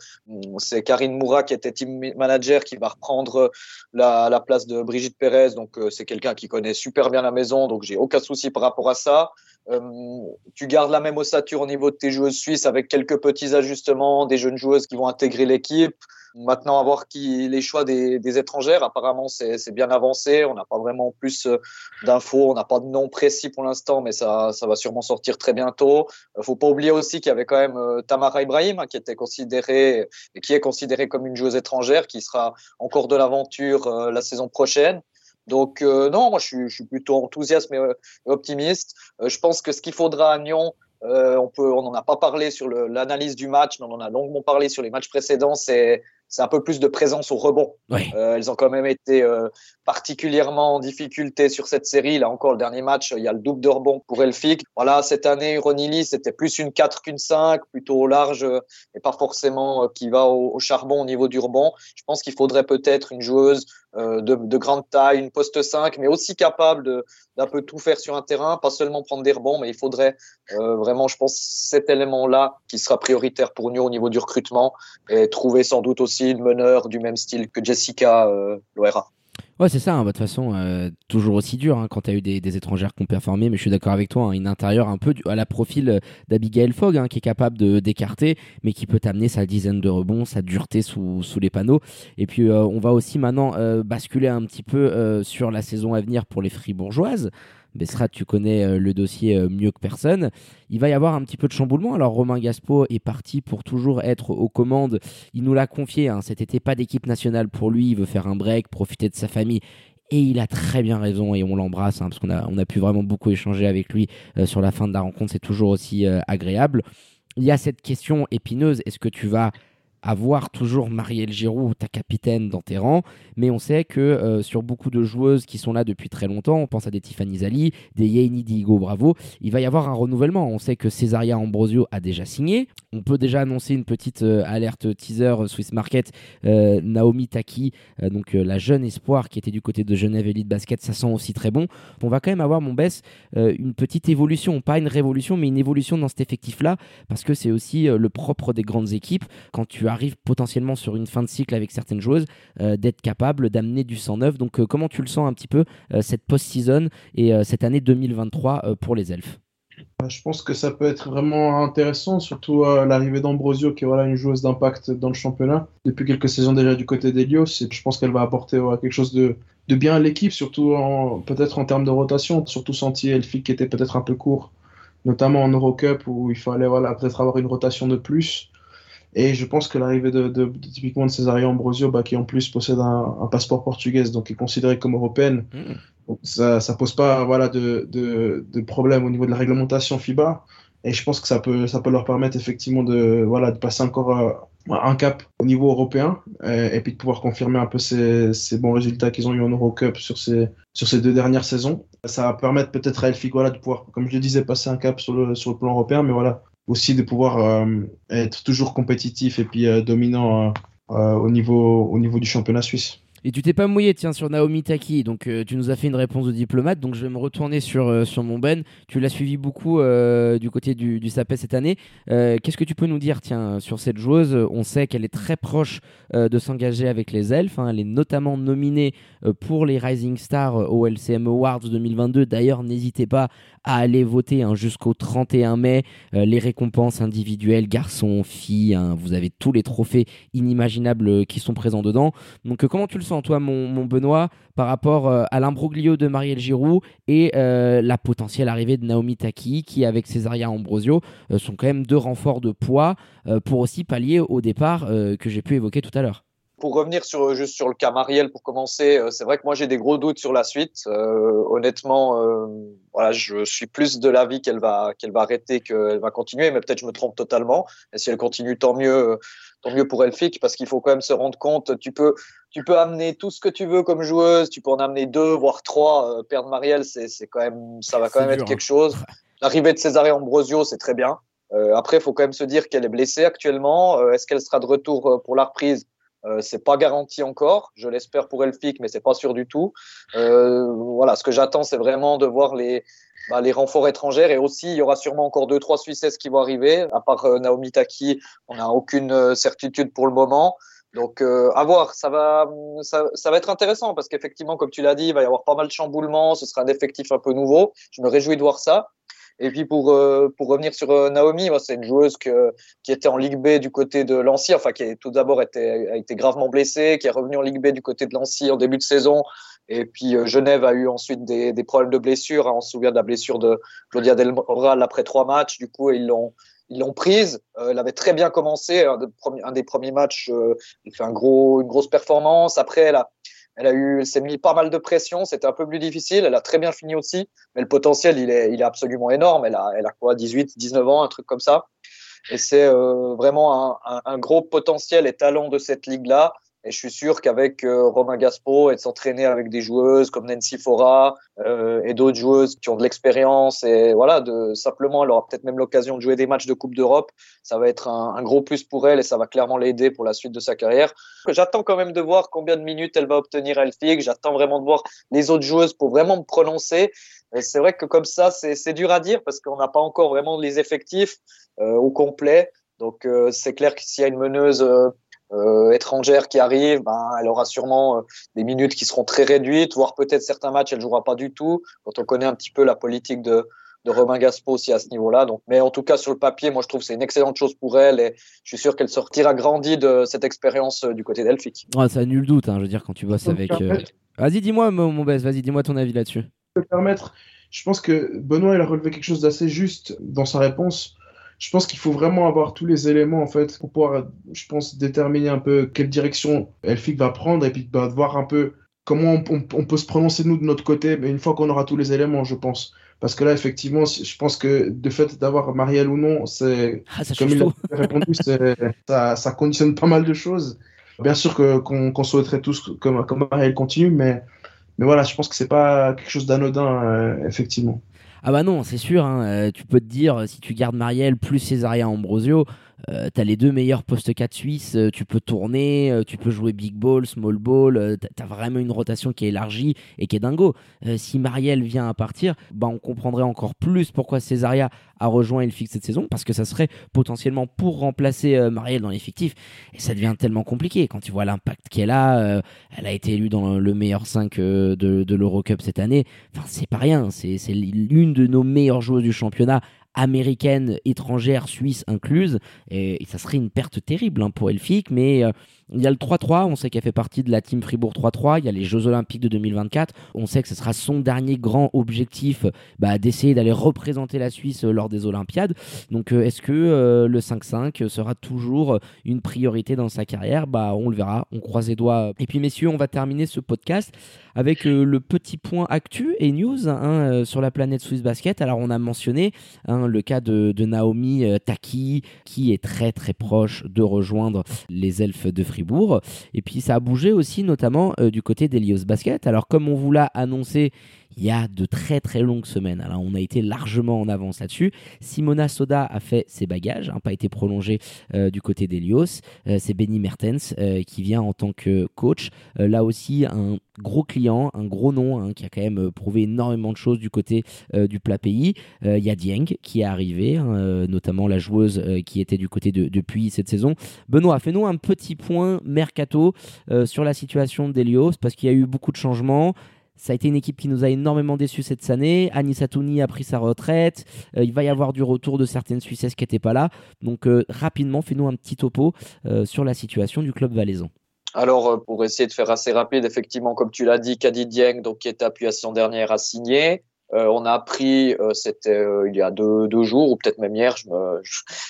c'est Karine Moura qui était team manager qui va reprendre la, la place de Brigitte Pérez. Donc euh, c'est quelqu'un qui connaît super bien la maison, donc j'ai aucun souci par rapport à ça. tu gardes la même ossature au niveau de tes joueuses suisses avec quelques petits ajustements, des jeunes joueuses qui vont intégrer l'équipe. Maintenant, à voir qui les choix des, étrangères. Apparemment, c'est bien avancé. On n'a pas vraiment plus euh, d'infos. On n'a pas de nom précis pour l'instant, mais ça, ça va sûrement sortir très bientôt. Euh, faut pas oublier aussi qu'il y avait quand même euh, Tamara Ibrahim, hein, qui était considérée et qui est considérée comme une joueuse étrangère, qui sera encore de l'aventure la saison prochaine. Donc non, moi je suis, plutôt enthousiaste et optimiste. je pense que ce qu'il faudra à Nyon, on on n'en a pas parlé sur l'analyse du match, mais on en a longuement parlé sur les matchs précédents. C'est un peu plus de présence au rebond. Euh, elles ont quand même été euh, particulièrement en difficulté sur cette série. Là encore, le dernier match, il y a le double de rebond pour Elfic. Voilà, cette année, Ronili, c'était plus une 4 qu'une 5, plutôt au large euh, et pas forcément qui va au, charbon au niveau du rebond. Je pense qu'il faudrait peut-être une joueuse de, de, grande taille, une poste 5, mais aussi capable d'un peu tout faire sur un terrain, pas seulement prendre des rebonds, mais il faudrait vraiment, je pense, cet élément-là qui sera prioritaire pour nous au niveau du recrutement et trouver sans doute aussi une meneur du même style que Jessica euh, Loera. Ouais, c'est ça, hein, bah, de toute façon, euh, toujours aussi dur hein, quand tu as eu des, étrangères qui ont performé, mais je suis d'accord avec toi, hein, une intérieure un peu à la profil euh, d'Abigail Fogg, qui est capable de d'écarter, mais qui peut t'amener sa dizaine de rebonds, sa dureté sous, sous les panneaux. Et puis, on va aussi maintenant basculer un petit peu sur la saison à venir pour les Fribourgeoises. Bessrat, tu connais euh, le dossier euh, mieux que personne. Il va y avoir un petit peu de chamboulement. Alors Romain Gaspo est parti pour toujours être aux commandes. Il nous l'a confié, hein. cet été pas d'équipe nationale pour lui. Il veut faire un break, profiter de sa famille. Et il a très bien raison et on l'embrasse hein, parce qu'on a, pu vraiment beaucoup échanger avec lui euh, sur la fin de la rencontre. C'est toujours aussi agréable. Il y a cette question épineuse. Est-ce que tu vas avoir toujours Marielle Giroud, ta capitaine, dans tes rangs. Mais on sait que euh, sur beaucoup de joueuses qui sont là depuis très longtemps, on pense à des Tiffany Zali, des Yeini Diego Bravo, il va y avoir un renouvellement. On sait que Cesaria Ambrosio a déjà signé. On peut déjà annoncer une petite euh, alerte teaser euh, Swiss Market. Naomi Taki, donc la jeune espoir qui était du côté de Genève Elite Basket, ça sent aussi très bon. On va quand même avoir, mon Bess, une petite évolution, pas une révolution, mais une évolution dans cet effectif-là, parce que c'est aussi le propre des grandes équipes. Quand tu as arrive potentiellement sur une fin de cycle avec certaines joueuses, euh, d'être capable d'amener du 109. Donc euh, comment tu le sens un petit peu euh, cette post-season et cette année 2023 pour les elfes? Je pense que ça peut être vraiment intéressant, surtout l'arrivée d'Ambrosio, qui est voilà, une joueuse d'impact dans le championnat depuis quelques saisons déjà du côté d'Elios. Je pense qu'elle va apporter quelque chose de, de, bien à l'équipe, surtout peut-être en termes de rotation, surtout senti Elfic qui était peut-être un peu court, notamment en Eurocup où il fallait voilà, peut-être avoir une rotation de plus. Et je pense que l'arrivée de, de, de, typiquement de Ambrosio, bah, qui en plus possède un, un, passeport portugais, donc est considérée comme européenne, mm. ça, ça pose pas voilà de, de, problème au niveau de la réglementation FIBA. Et je pense que ça peut, ça peut leur permettre effectivement de, voilà, de passer encore euh, un cap au niveau européen et, puis de pouvoir confirmer un peu ces, ces bons résultats qu'ils ont eu en Eurocup sur ces, sur ces deux dernières saisons. Ça va permettre peut-être à Elfic voilà, de pouvoir, comme je le disais, passer un cap sur le, sur le plan européen, mais voilà, aussi de pouvoir euh, être toujours compétitif et puis euh, dominant euh, au, niveau, au niveau du championnat suisse. Et tu t'es pas mouillé, tiens, sur Naomi Taki. Donc, tu nous as fait une réponse de diplomate. Donc, je vais me retourner sur, sur mon Ben. Tu l'as suivi beaucoup du côté du, du SAPES cette année. Qu'est-ce que tu peux nous dire, tiens, sur cette joueuse? On sait qu'elle est très proche de s'engager avec les Elfes. Hein. Elle est notamment nominée pour les Rising Stars au LCM Awards 2022. D'ailleurs, n'hésitez pas à aller voter hein, jusqu'au 31 mai. Euh, les récompenses individuelles, garçons, filles, hein, vous avez tous les trophées inimaginables euh, qui sont présents dedans. Donc euh, comment tu le sens toi mon, Benoît par rapport à l'imbroglio de Marielle Giroud et la potentielle arrivée de Naomi Taki qui avec Césaria Ambrosio sont quand même deux renforts de poids pour aussi pallier au départ que j'ai pu évoquer tout à l'heure pour revenir sur, juste sur le cas Marielle pour commencer, euh, c'est vrai que moi j'ai des gros doutes sur la suite. Euh, honnêtement, euh, voilà, je suis plus de l'avis qu'elle va qu'elle va arrêter qu'elle va continuer, mais peut-être je me trompe totalement. Et si elle continue, tant mieux, tant mieux pour Elfic, parce qu'il faut quand même se rendre compte. Tu peux tu peux amener tout ce que tu veux comme joueuse, tu peux en amener deux voire trois. perdre Marielle, c'est c'est quand même ça va quand même être quelque hein. chose. L'arrivée de César Ambrosio, c'est très bien. après, il faut quand même se dire qu'elle est blessée actuellement. Est-ce qu'elle sera de retour pour la reprise? Euh, c'est pas garanti encore. Je l'espère pour Elfic, mais c'est pas sûr du tout. Euh, voilà, ce que j'attends, c'est vraiment de voir les, bah, les renforts étrangères et aussi il y aura sûrement encore deux trois Suissesses qui vont arriver. À part euh, Naomi Taki, on n'a aucune euh, certitude pour le moment. Donc à voir, ça va, ça, ça va être intéressant parce qu'effectivement, comme tu l'as dit, il va y avoir pas mal de chamboulements. Ce sera un effectif un peu nouveau. Je me réjouis de voir ça. Et puis pour euh, pour revenir sur euh, Naomi, c'est une joueuse que, qui était en Ligue B du côté de Lancy, enfin qui tout d'abord été a été gravement blessée, qui est revenue en Ligue B du côté de Lancy en début de saison. Et puis euh, Genève a eu ensuite des, des problèmes de blessure. Hein. On se souvient de la blessure de Claudia Del Moral après trois matchs. Du coup, ils l'ont ils l'ont prise. Elle avait très bien commencé. Un, de, un des premiers matchs, euh, il fait un gros, une grosse performance. Après, elle a, elle a eu, elle s'est mis pas mal de pression. C'était un peu plus difficile. Elle a très bien fini aussi. Mais le potentiel, il est, il est absolument énorme. Elle a, elle a quoi, 18, 19 ans, un truc comme ça. Et c'est euh, vraiment un, un, un, gros potentiel et talent de cette ligue-là. Et je suis sûr qu'avec euh, Romain Gaspo et de s'entraîner avec des joueuses comme Nancy Fora euh, et d'autres joueuses qui ont de l'expérience et voilà, simplement, elle aura peut-être même l'occasion de jouer des matchs de Coupe d'Europe. Ça va être un, gros plus pour elle et ça va clairement l'aider pour la suite de sa carrière. J'attends quand même de voir combien de minutes elle va obtenir à Elfig. J'attends vraiment de voir les autres joueuses pour vraiment me prononcer. Et c'est vrai que comme ça, c'est dur à dire parce qu'on n'a pas encore vraiment les effectifs euh, au complet. Donc c'est clair que s'il y a une meneuse euh, étrangère qui arrive, ben, elle aura sûrement euh, des minutes qui seront très réduites, voire peut-être certains matchs elle jouera pas du tout. Quand on connaît un petit peu la politique de, de Romain Gaspo aussi à ce niveau-là. Donc, mais en tout cas sur le papier, moi je trouve que c'est une excellente chose pour elle et je suis sûr qu'elle sortira grandie de cette expérience euh, du côté d'Elphick. Ouais, ça nul doute. Hein, je veux dire quand tu bosses avec. Euh... Vas-y, dis-moi mon, mon best, vas-y, dis-moi ton avis là-dessus. Je peux permettre. Je pense que Benoît il a relevé quelque chose d'assez juste dans sa réponse je pense qu'il faut vraiment avoir tous les éléments en fait pour pouvoir, je pense, déterminer un peu quelle direction Elfic va prendre et puis bah, voir un peu comment on, on, on, peut se prononcer nous de notre côté, mais une fois qu'on aura tous les éléments, je pense. Parce que là, effectivement, je pense que de fait d'avoir Marielle ou non, c'est ah, comme il a répondu, ça, ça, conditionne pas mal de choses. Bien sûr que qu'on qu souhaiterait tous que, que Marielle continue, mais mais voilà, je pense que c'est pas quelque chose d'anodin, euh, effectivement. Ah bah non, c'est sûr, hein, euh, tu peux te dire, si tu gardes Marielle plus Césaria Ambrosio, euh, t'as les deux meilleurs postes 4 suisses, euh, tu peux tourner, euh, tu peux jouer big ball, small ball, t'as vraiment une rotation qui est élargie et qui est dingo. Si Marielle vient à partir, bah on comprendrait encore plus pourquoi Césaria a rejoint Elfix cette saison, parce que ça serait potentiellement pour remplacer Marielle dans l'effectif, et ça devient tellement compliqué quand tu vois l'impact qu'elle a. elle a été élue dans le meilleur 5 de, de l'Eurocup cette année, enfin c'est pas rien, c'est l'une de nos meilleures joueuses du championnat américaine, étrangère, suisse incluse. Et, ça serait une perte terrible hein, pour Elfic. Mais euh, il y a le 3-3, on sait qu'elle fait partie de la team Fribourg 3-3. Il y a les Jeux Olympiques de 2024. On sait que ce sera son dernier grand objectif bah, d'essayer d'aller représenter la Suisse lors des Olympiades. Donc euh, est-ce que euh, le 5-5 sera toujours une priorité dans sa carrière? Bah on le verra, on croise les doigts. Et puis messieurs, on va terminer ce podcast avec euh, le petit point actu et news hein, euh, sur la planète Swiss Basket. Alors on a mentionné hein, le cas de, de Naomi euh, Taki qui est très très proche de rejoindre les elfes de Fribourg. Et puis ça a bougé aussi notamment euh, du côté d'Elios Basket. Alors comme on vous l'a annoncé il y a de très très longues semaines. Alors on a été largement en avance là-dessus. Simona Soda a fait ses bagages, n'a hein, pas été prolongé euh, du côté d'Elios. Euh, c'est Benny Mertens euh, qui vient en tant que coach. Euh, là aussi un gros client, un gros nom hein, qui a quand même prouvé énormément de choses du côté du plat pays. Il y a Dieng qui est arrivé, hein, notamment la joueuse qui était du côté de, depuis cette saison. Benoît, fais-nous un petit point mercato sur la situation d'Elios parce qu'il y a eu beaucoup de changements. Ça a été une équipe qui nous a énormément déçus cette année. Anis Atouni a pris sa retraite. Euh, il va y avoir du retour de certaines Suissesses qui n'étaient pas là. Donc euh, rapidement, fais-nous un petit topo euh, sur la situation du club valaisan. Alors, pour essayer de faire assez rapide, effectivement, comme tu l'as dit, Kadi Dieng, donc, qui était appuyé à son dernière, a signé. Euh, on a appris, euh, c'était euh, il y a deux, jours ou peut-être même hier,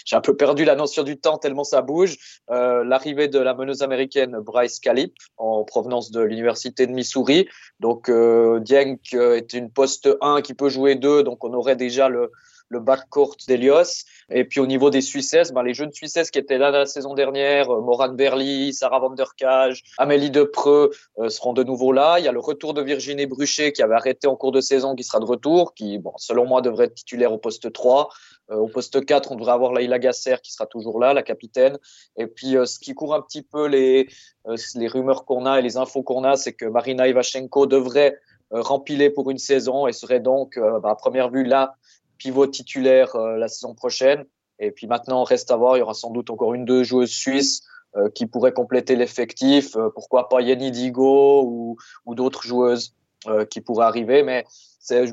j'ai un peu perdu la notion du temps tellement ça bouge, l'arrivée de la meneuse américaine Bryce Calip en provenance de l'université de Missouri. Donc Dieng est une poste 1 qui peut jouer 2, donc on aurait déjà le, le backcourt d'Elios. Et puis au niveau des Suissesses, ben, les jeunes Suissesses qui étaient là la saison dernière, euh, Moran Berly, Sarah Van Amélie Depreux euh, seront de nouveau là. Il y a le retour de Virginie Bruchet qui avait arrêté en cours de saison, qui sera de retour, qui, bon, selon moi, devrait être titulaire au poste 3. Euh, au poste 4, on devrait avoir Laila Gasser qui sera toujours là, la capitaine. Et puis, ce qui court un petit peu les, les rumeurs qu'on a et les infos qu'on a, c'est que Marina Ivashenko devrait rempiler pour une saison et serait donc, bah, à première vue, là pivot titulaire euh, la saison prochaine. Et puis maintenant, reste à voir. Il y aura sans doute encore une, deux joueuses suisses euh, qui pourraient compléter l'effectif. Euh, pourquoi pas Yanni Digo ou, d'autres joueuses qui pourraient arriver. Mais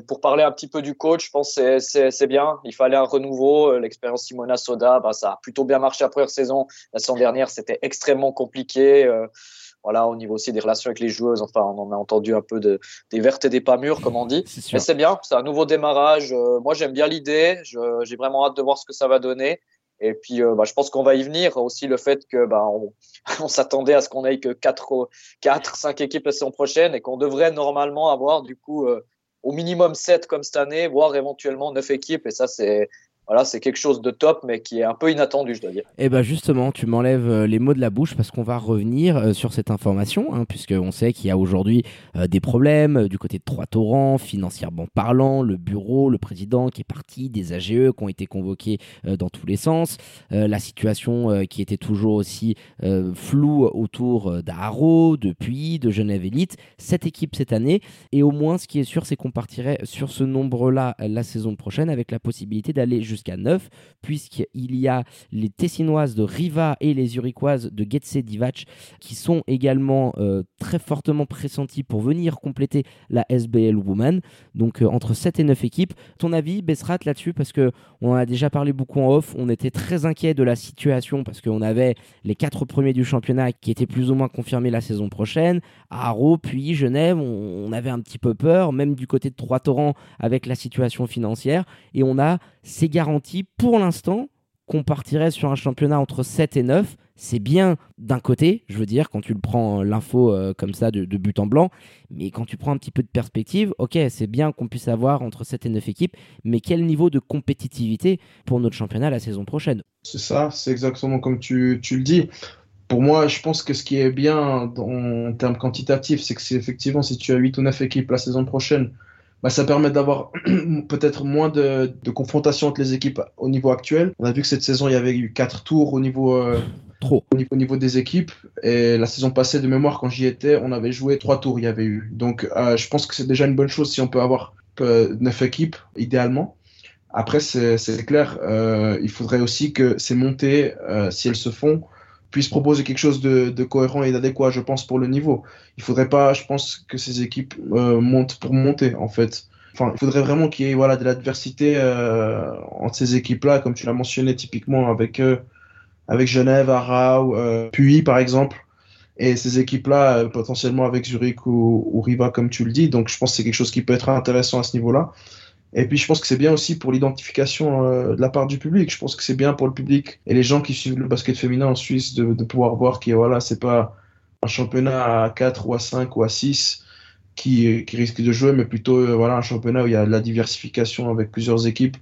pour parler un petit peu du coach, je pense que c'est bien. Il fallait un renouveau. L'expérience Simona Soda, bah, ça a plutôt bien marché la première saison. La saison dernière, c'était extrêmement compliqué voilà, au niveau aussi des relations avec les joueuses. Enfin, on en a entendu un peu de, des vertes et des pas mûres, comme on dit. Mais c'est bien, c'est un nouveau démarrage. Euh, moi, j'aime bien l'idée. J'ai vraiment hâte de voir ce que ça va donner. Et puis, euh, bah, je pense qu'on va y venir. Aussi, le fait que bah, on, on s'attendait à ce qu'on ait que 4, 4, 5 équipes la saison prochaine et qu'on devrait normalement avoir, du coup, euh, au minimum 7 comme cette année, voire éventuellement 9 équipes. Et ça, c'est voilà, c'est quelque chose de top, mais qui est un peu inattendu, je dois dire. Et eh bien justement, tu m'enlèves euh, les mots de la bouche parce qu'on va revenir euh, sur cette information, hein, puisqu'on sait qu'il y a aujourd'hui euh, des problèmes du côté de Trois-Torrents, financièrement parlant, le bureau, le président qui est parti, des AGE qui ont été convoqués dans tous les sens, la situation qui était toujours aussi floue autour d'Aro, de Puy, de Genève Elite, cette équipe cette année, et au moins ce qui est sûr, c'est qu'on partirait sur ce nombre-là la saison prochaine avec la possibilité d'aller jusqu'à 9, puisqu'il y a les Tessinoises de Riva et les Uriquoises de Getse Divac qui sont également euh, très fortement pressenties pour venir compléter la SBL Woman. Donc euh, entre 7 et 9 équipes. Ton avis, Bessrat, là-dessus? Parce que on a déjà parlé beaucoup en off, on était très inquiet de la situation parce qu'on avait les 4 premiers du championnat qui étaient plus ou moins confirmés la saison prochaine. À puis Genève, on, avait un petit peu peur, même du côté de Trois-Torrents avec la situation financière. Et on a ces garanti pour l'instant qu'on partirait sur un championnat entre 7 et 9. C'est bien d'un côté, je veux dire, quand tu le prends euh, l'info euh, comme ça de, but en blanc, mais quand tu prends un petit peu de perspective, ok, c'est bien qu'on puisse avoir entre 7 et 9 équipes, mais quel niveau de compétitivité pour notre championnat la saison prochaine? C'est ça, c'est exactement comme tu, tu, le dis. Pour moi, je pense que ce qui est bien en termes quantitatifs, c'est que c'est effectivement si tu as 8 ou 9 équipes la saison prochaine, bah, ça permet d'avoir peut-être moins de, de, confrontation entre les équipes au niveau actuel. On a vu que cette saison, il y avait eu quatre tours au niveau, euh, Trop. Au, niveau, au niveau des équipes. Et la saison passée, de mémoire, quand j'y étais, on avait joué trois tours, il y avait eu. Donc, euh, je pense que c'est déjà une bonne chose si on peut avoir neuf équipes, idéalement. Après, c'est clair, euh, il faudrait aussi que ces montées, si elles se font, puisse proposer quelque chose de, cohérent et d'adéquat, je pense, pour le niveau. Il faudrait pas, je pense, que ces équipes euh, montent pour monter, en fait. Enfin, il faudrait vraiment qu'il y ait voilà, de l'adversité euh, entre ces équipes-là, comme tu l'as mentionné typiquement avec, euh, avec Genève, Arau, Puy, par exemple. Et ces équipes-là, potentiellement avec Zurich ou, ou, Riva, comme tu le dis. Donc, je pense que c'est quelque chose qui peut être intéressant à ce niveau-là. Et puis je pense que c'est bien aussi pour l'identification euh, de la part du public. Je pense que c'est bien pour le public et les gens qui suivent le basket féminin en Suisse de, pouvoir voir que voilà, c'est pas un championnat à 4 ou à 5 ou à 6 qui, qui risque de jouer, mais plutôt euh, voilà, un championnat où il y a de la diversification avec plusieurs équipes.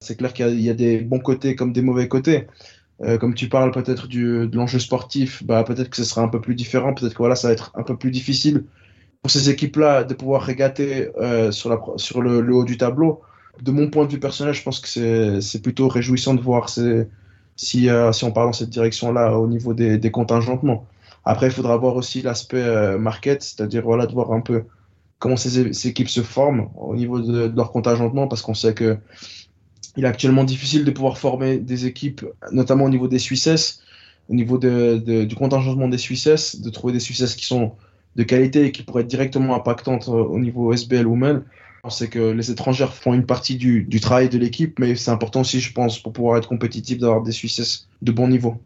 C'est clair qu'il y, y, a des bons côtés comme des mauvais côtés. Euh, comme tu parles peut-être de l'enjeu sportif, bah, peut-être que ce sera un peu plus différent, peut-être que voilà, ça va être un peu plus difficile pour ces équipes-là de pouvoir régater euh, sur, le, haut du tableau. De mon point de vue personnel, je pense que c'est plutôt réjouissant de voir si, euh, si on part dans cette direction-là au niveau des, des contingentements. Après, il faudra voir aussi l'aspect euh, market, c'est-à-dire voilà, de voir un peu comment ces, équipes se forment au niveau de, de leur contingentement, parce qu'on sait que il est actuellement difficile de pouvoir former des équipes, notamment au niveau des Suissesses, au niveau de, de, du contingentement des Suissesses, de trouver des Suissesses qui sont de qualité et qui pourrait être directement impactante euh, au niveau SBL Women. On sait que les étrangères font une partie du, du travail de l'équipe, mais c'est important aussi, je pense, pour pouvoir être compétitif, d'avoir des Suisses de bon niveau.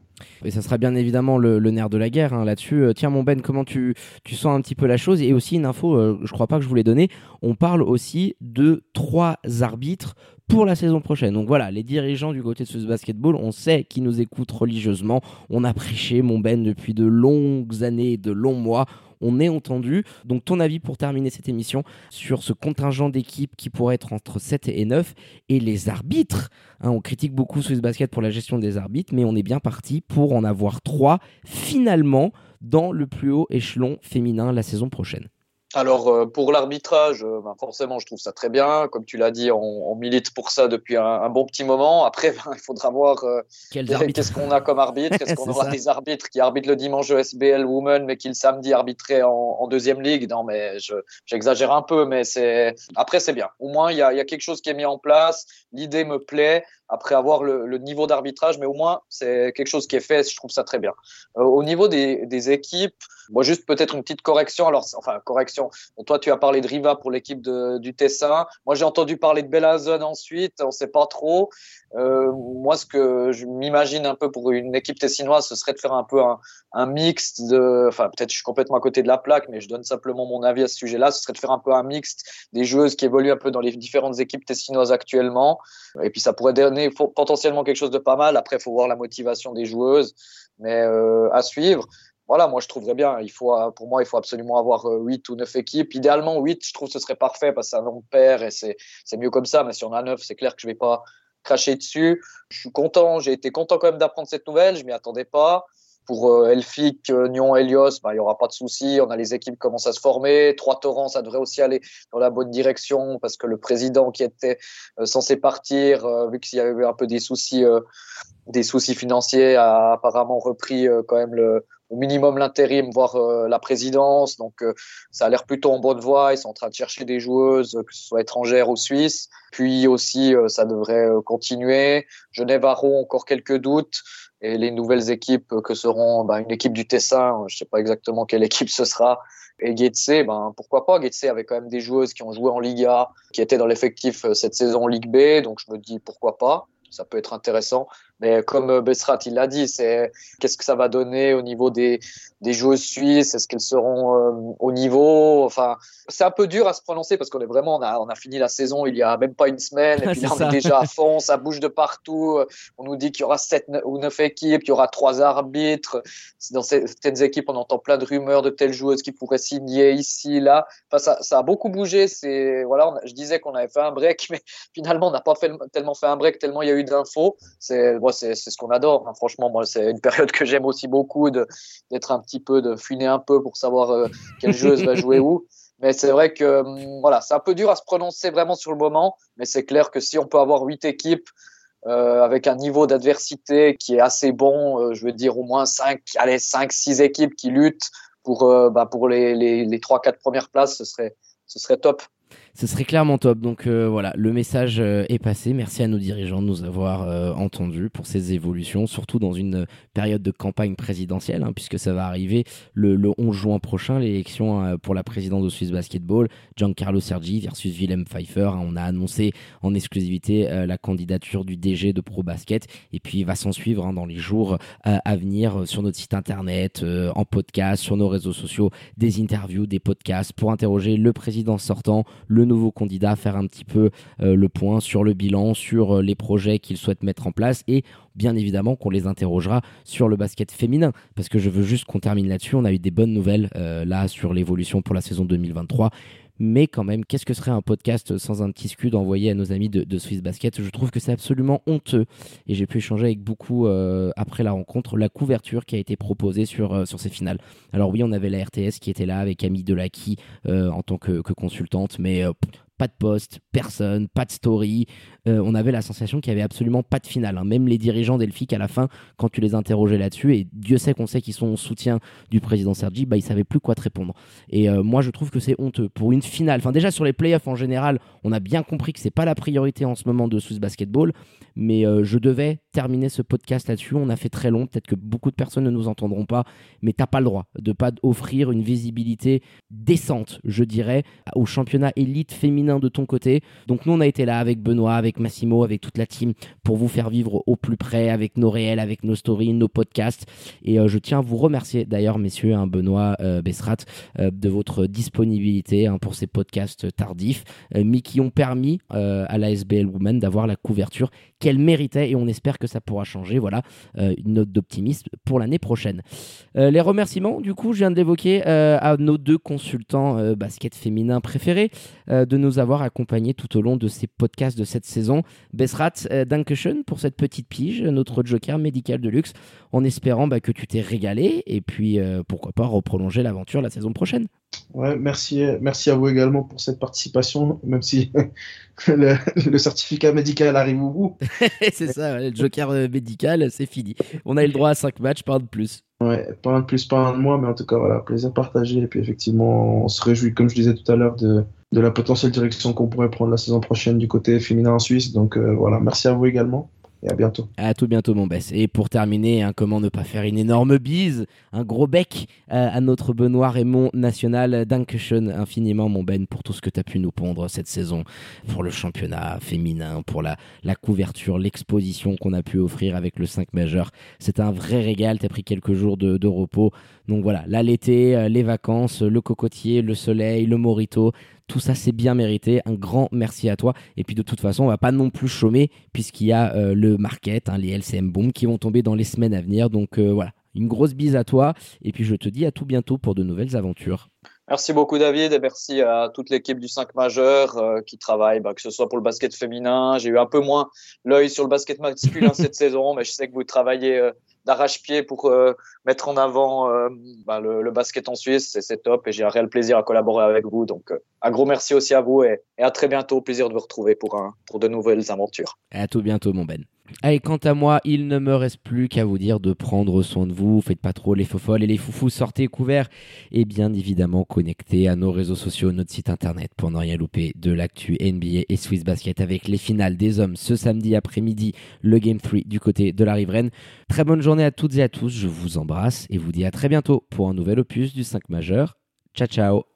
Et ça sera bien évidemment le, nerf de la guerre hein, là-dessus. Euh, tiens, mon Ben, comment tu, tu sens un petit peu la chose? Et aussi une info, euh, je crois pas que je vous l'ai donné, on parle aussi de trois arbitres pour la saison prochaine. Donc voilà, les dirigeants du côté de ce basketball, on sait qu'ils nous écoutent religieusement. On a prêché mon Ben depuis de longues années, de longs mois on est entendu. Donc ton avis pour terminer cette émission sur ce contingent d'équipes qui pourrait être entre 7 et 9 et les arbitres. Hein, on critique beaucoup Swiss Basket pour la gestion des arbitres, mais on est bien parti pour en avoir 3 finalement dans le plus haut échelon féminin la saison prochaine. Alors euh, pour l'arbitrage, euh, ben, forcément, je trouve ça très bien. Comme tu l'as dit, on, milite pour ça depuis un, bon petit moment. Après, ben, il faudra voir euh, qu'est-ce qu'on a comme arbitre. Est-ce qu'on aura des arbitres qui arbitrent le dimanche SBL Women, mais qui le samedi arbitraient en, deuxième ligue? Non, mais j'exagère un peu, mais c'est après c'est bien. Au moins, il y a, y a, quelque chose qui est mis en place. L'idée me plaît. Après avoir le, niveau d'arbitrage, mais au moins c'est quelque chose qui est fait. Je trouve ça très bien. au niveau des, équipes. Moi, juste peut-être une petite correction. Alors, enfin, correction. toi, tu as parlé de Riva pour l'équipe du Tessin. Moi, j'ai entendu parler de Bellazone ensuite. On ne sait pas trop. Euh, moi, ce que je m'imagine un peu pour une équipe tessinoise, ce serait de faire un peu un, un mixte. Enfin, peut-être je suis complètement à côté de la plaque, mais je donne simplement mon avis à ce sujet-là. Ce serait de faire un peu un mixte des joueuses qui évoluent un peu dans les différentes équipes tessinoises actuellement. Et puis, ça pourrait donner potentiellement quelque chose de pas mal. Après, il faut voir la motivation des joueuses. Mais euh, à suivre voilà, moi je trouverais bien. Il faut, euh, pour moi, il faut absolument avoir 8 euh, ou 9 équipes. Idéalement, 8, je trouve que ce serait parfait parce que c'est un nombre pair et c'est mieux comme ça. Mais si on a 9, c'est clair que je vais pas cracher dessus. Je suis content, j'ai été content quand même d'apprendre cette nouvelle. Je m'y attendais pas. Pour euh, Elfic, Nyon, Helios, bah, il n'y aura pas de souci. On a les équipes qui commencent à se former. Trois torrents, ça devrait aussi aller dans la bonne direction parce que le président qui était censé partir, vu qu'il y avait un peu des soucis, des soucis financiers, a apparemment repris quand même le, au minimum l'intérim, voire euh, la présidence. Donc, euh, ça a l'air plutôt en bonne voie. Ils sont en train de chercher des joueuses, que ce soit étrangères ou suisses. Puis aussi, euh, ça devrait continuer. Genève Aron, encore quelques doutes. Et les nouvelles équipes que seront bah, une équipe du Tessin, je sais pas exactement quelle équipe ce sera, et Getse, ben pourquoi pas? Getse avait quand même des joueuses qui ont joué en Liga, qui étaient dans l'effectif cette saison en Ligue B, donc je me dis pourquoi pas? Ça peut être intéressant. Mais comme euh, Bessrat, il l'a dit, c'est qu'est-ce que ça va donner au niveau des, des joueuses suisses? Est-ce qu'elles seront euh, au niveau? Enfin, c'est un peu dur à se prononcer parce qu'on est vraiment, on a, on a fini la saison il y a même pas une semaine et puis là, on est déjà à fond, ça bouge de partout. On nous dit qu'il y aura sept ou neuf équipes, qu'il y aura trois arbitres. Dans certaines équipes, on entend plein de rumeurs de telles joueuses qui pourraient signer ici, là. Enfin, ça, ça a beaucoup bougé. C'est voilà, je disais qu'on avait fait un break, mais finalement, on n'a pas fait, tellement fait un break, tellement il y a eu d'infos. C'est c'est ce qu'on adore. Hein. Franchement, moi, c'est une période que j'aime aussi beaucoup d'être un petit peu, de fuiner un peu pour savoir euh, quelle joueuse va jouer où. Mais c'est vrai que hum, voilà, c'est un peu dur à se prononcer vraiment sur le moment. Mais c'est clair que si on peut avoir huit équipes euh, avec un niveau d'adversité qui est assez bon, euh, je veux dire au moins cinq, allez, cinq, six équipes qui luttent pour, bah, pour les, les, les 3-4 premières places, ce serait, ce serait top ce serait clairement top. Donc euh, voilà, le message euh, est passé. Merci à nos dirigeants de nous avoir euh, entendus pour ces évolutions, surtout dans une période de campagne présidentielle, hein, puisque ça va arriver le, 11 juin prochain, l'élection pour la présidence de Swiss Basketball, Giancarlo Sergi versus Willem Pfeiffer. Hein. on a annoncé en exclusivité la candidature du DG de Pro Basket, et puis il va s'en suivre hein, dans les jours à venir sur notre site internet, en podcast, sur nos réseaux sociaux, des interviews, des podcasts pour interroger le président sortant, le nouveau candidat, faire un petit peu euh, le point sur le bilan, sur euh, les projets qu'il souhaite mettre en place et bien évidemment qu'on les interrogera sur le basket féminin parce que je veux juste qu'on termine là-dessus. On a eu des bonnes nouvelles euh, là sur l'évolution pour la saison 2023 mais quand même, qu'est-ce que serait un podcast sans un petit scud envoyé à nos amis de, Swiss Basket? Je trouve que c'est absolument honteux. Et j'ai pu échanger avec beaucoup après la rencontre, la couverture qui a été proposée sur, sur ces finales. Alors oui, on avait la RTS qui était là avec Camille Delaki en tant que, consultante, mais pas de poste, personne, pas de story. Euh, on avait la sensation qu'il n'y avait absolument pas de finale. Hein. Même les dirigeants d'Elfic, à la fin, quand tu les interrogeais là-dessus, et Dieu sait qu'on sait qu'ils sont en soutien du président Sergi, bah, ils savaient plus quoi te répondre. Et euh, moi, je trouve que c'est honteux. Pour une finale, enfin déjà sur les playoffs en général, on a bien compris que c'est pas la priorité en ce moment de Swiss Basketball, mais euh, je devais terminer ce podcast là-dessus. On a fait très long, peut-être que beaucoup de personnes ne nous entendront pas, mais t'as pas le droit de pas offrir une visibilité décente, je dirais, au championnat élite féminin de ton côté. Donc nous, on a été là avec Benoît, avec Massimo, avec toute la team pour vous faire vivre au plus près avec nos réels, avec nos stories, nos podcasts. Et je tiens à vous remercier d'ailleurs, messieurs, hein, Benoît Bessrat, de votre disponibilité hein, pour ces podcasts tardifs, mais qui ont permis à la SBL Women d'avoir la couverture qu'elle méritait et on espère que ça pourra changer. Voilà, une note d'optimisme pour l'année prochaine. les remerciements, du coup, je viens de l'évoquer à nos deux consultants basket féminin préférés de nous avoir accompagnés tout au long de ces podcasts de cette saison. Besrat, Dankeschön pour cette petite pige, notre joker médical de luxe, en espérant bah, que tu t'es régalé et puis pourquoi pas reprolonger l'aventure la saison prochaine. Ouais, merci, merci à vous également pour cette participation, même si le, certificat médical arrive au bout. c'est ça, le joker médical, c'est fini. On a eu le droit à 5 matchs, pas un de plus. Ouais, pas un de plus, pas un de moins, mais en tout cas, voilà, plaisir partagé. Et puis effectivement, on se réjouit, comme je disais tout à l'heure, de, de la potentielle direction qu'on pourrait prendre la saison prochaine du côté féminin en Suisse. Donc euh, voilà, merci à vous également et à bientôt. À tout bientôt, mon Bess. Et pour terminer, hein, comment ne pas faire une énorme bise, un gros bec euh, à notre Benoît Raymond national. Dankeschön infiniment, mon Ben, pour tout ce que tu as pu nous pondre cette saison, pour le championnat féminin, pour la, la couverture, l'exposition qu'on a pu offrir avec le 5 majeur. C'est un vrai régal. Tu as pris quelques jours de, repos. Donc voilà, là, l'été, euh, les vacances, le cocotier, le soleil, le morito tout ça, c'est bien mérité. Un grand merci à toi. Et puis de toute façon, on va pas non plus chômer puisqu'il y a euh, le market, hein, les LCM Boom qui vont tomber dans les semaines à venir. Donc euh, voilà, une grosse bise à toi. Et puis je te dis à tout bientôt pour de nouvelles aventures. Merci beaucoup David et merci à toute l'équipe du 5 majeur euh, qui travaille, bah, que ce soit pour le basket féminin. J'ai eu un peu moins l'œil sur le basket masculin cette saison, mais je sais que vous travaillez d'arrache-pied pour euh, mettre en avant euh, bah, le, basket en Suisse. C'est top et j'ai un réel plaisir à collaborer avec vous. Donc, euh, un gros merci aussi à vous et, et, à très bientôt. Plaisir de vous retrouver pour, pour de nouvelles aventures. À tout bientôt, mon Ben. Allez, quant à moi, il ne me reste plus qu'à vous dire de prendre soin de vous. Faites pas trop les folles et les foufous. Sortez couverts et bien évidemment connectez à nos réseaux sociaux, notre site internet pour ne rien louper de l'actu NBA et Swiss Basket avec les finales des hommes ce samedi après-midi, le Game 3 du côté de la riveraine. Très bonne journée à toutes et à tous. Je vous embrasse et vous dis à très bientôt pour un nouvel opus du 5 majeur. Ciao, ciao.